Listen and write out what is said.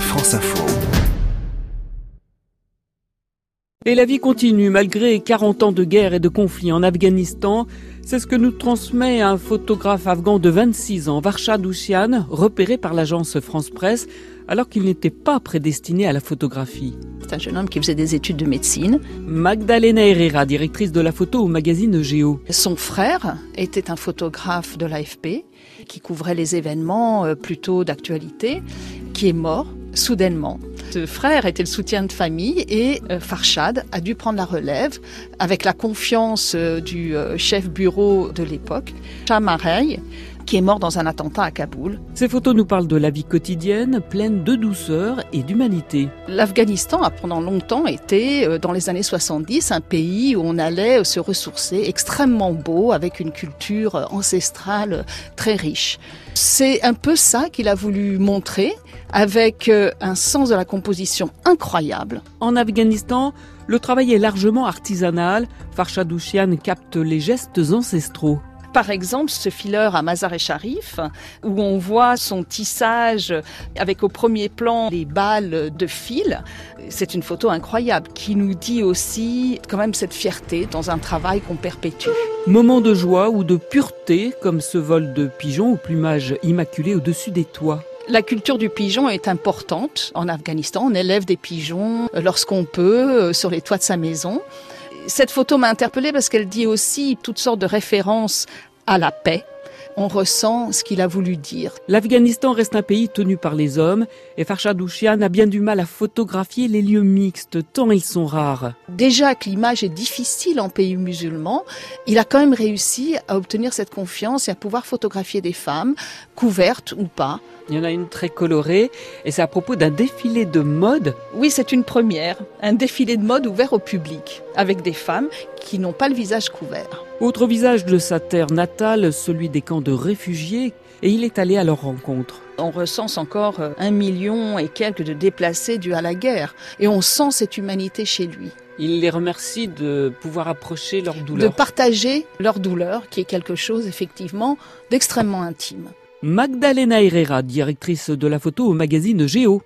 France Info. Et la vie continue malgré 40 ans de guerre et de conflit en Afghanistan. C'est ce que nous transmet un photographe afghan de 26 ans, Varshad Ouchian, repéré par l'agence France Presse alors qu'il n'était pas prédestiné à la photographie. C'est un jeune homme qui faisait des études de médecine. Magdalena Herrera, directrice de la photo au magazine Géo. Son frère était un photographe de l'AFP qui couvrait les événements euh, plutôt d'actualité, qui est mort soudainement. Ce frère était le soutien de famille et euh, Farshad a dû prendre la relève avec la confiance euh, du chef bureau de l'époque, Chamarey, qui est mort dans un attentat à Kaboul. Ces photos nous parlent de la vie quotidienne, pleine de douceur et d'humanité. L'Afghanistan a pendant longtemps été, euh, dans les années 70, un pays où on allait se ressourcer, extrêmement beau, avec une culture ancestrale très riche. C'est un peu ça qu'il a voulu montrer, avec euh, un sens de la composition incroyable. En Afghanistan, le travail est largement artisanal. Farshadouchian capte les gestes ancestraux par exemple ce fileur à Mazar-e Sharif, où on voit son tissage avec au premier plan les balles de fil. C'est une photo incroyable qui nous dit aussi quand même cette fierté dans un travail qu'on perpétue. Moment de joie ou de pureté, comme ce vol de pigeons au plumage immaculé au-dessus des toits. La culture du pigeon est importante en Afghanistan. On élève des pigeons lorsqu'on peut euh, sur les toits de sa maison. Cette photo m'a interpellée parce qu'elle dit aussi toutes sortes de références à la paix. On ressent ce qu'il a voulu dire. L'Afghanistan reste un pays tenu par les hommes et Farshad Ouchian a bien du mal à photographier les lieux mixtes tant ils sont rares. Déjà que l'image est difficile en pays musulman, il a quand même réussi à obtenir cette confiance et à pouvoir photographier des femmes, couvertes ou pas. Il y en a une très colorée et c'est à propos d'un défilé de mode. Oui, c'est une première. Un défilé de mode ouvert au public avec des femmes qui n'ont pas le visage couvert. Autre visage de sa terre natale, celui des camps de réfugiés et il est allé à leur rencontre. On recense encore un million et quelques de déplacés dus à la guerre et on sent cette humanité chez lui. Il les remercie de pouvoir approcher leur douleur. De partager leur douleur, qui est quelque chose effectivement d'extrêmement intime. Magdalena Herrera, directrice de la photo au magazine Géo.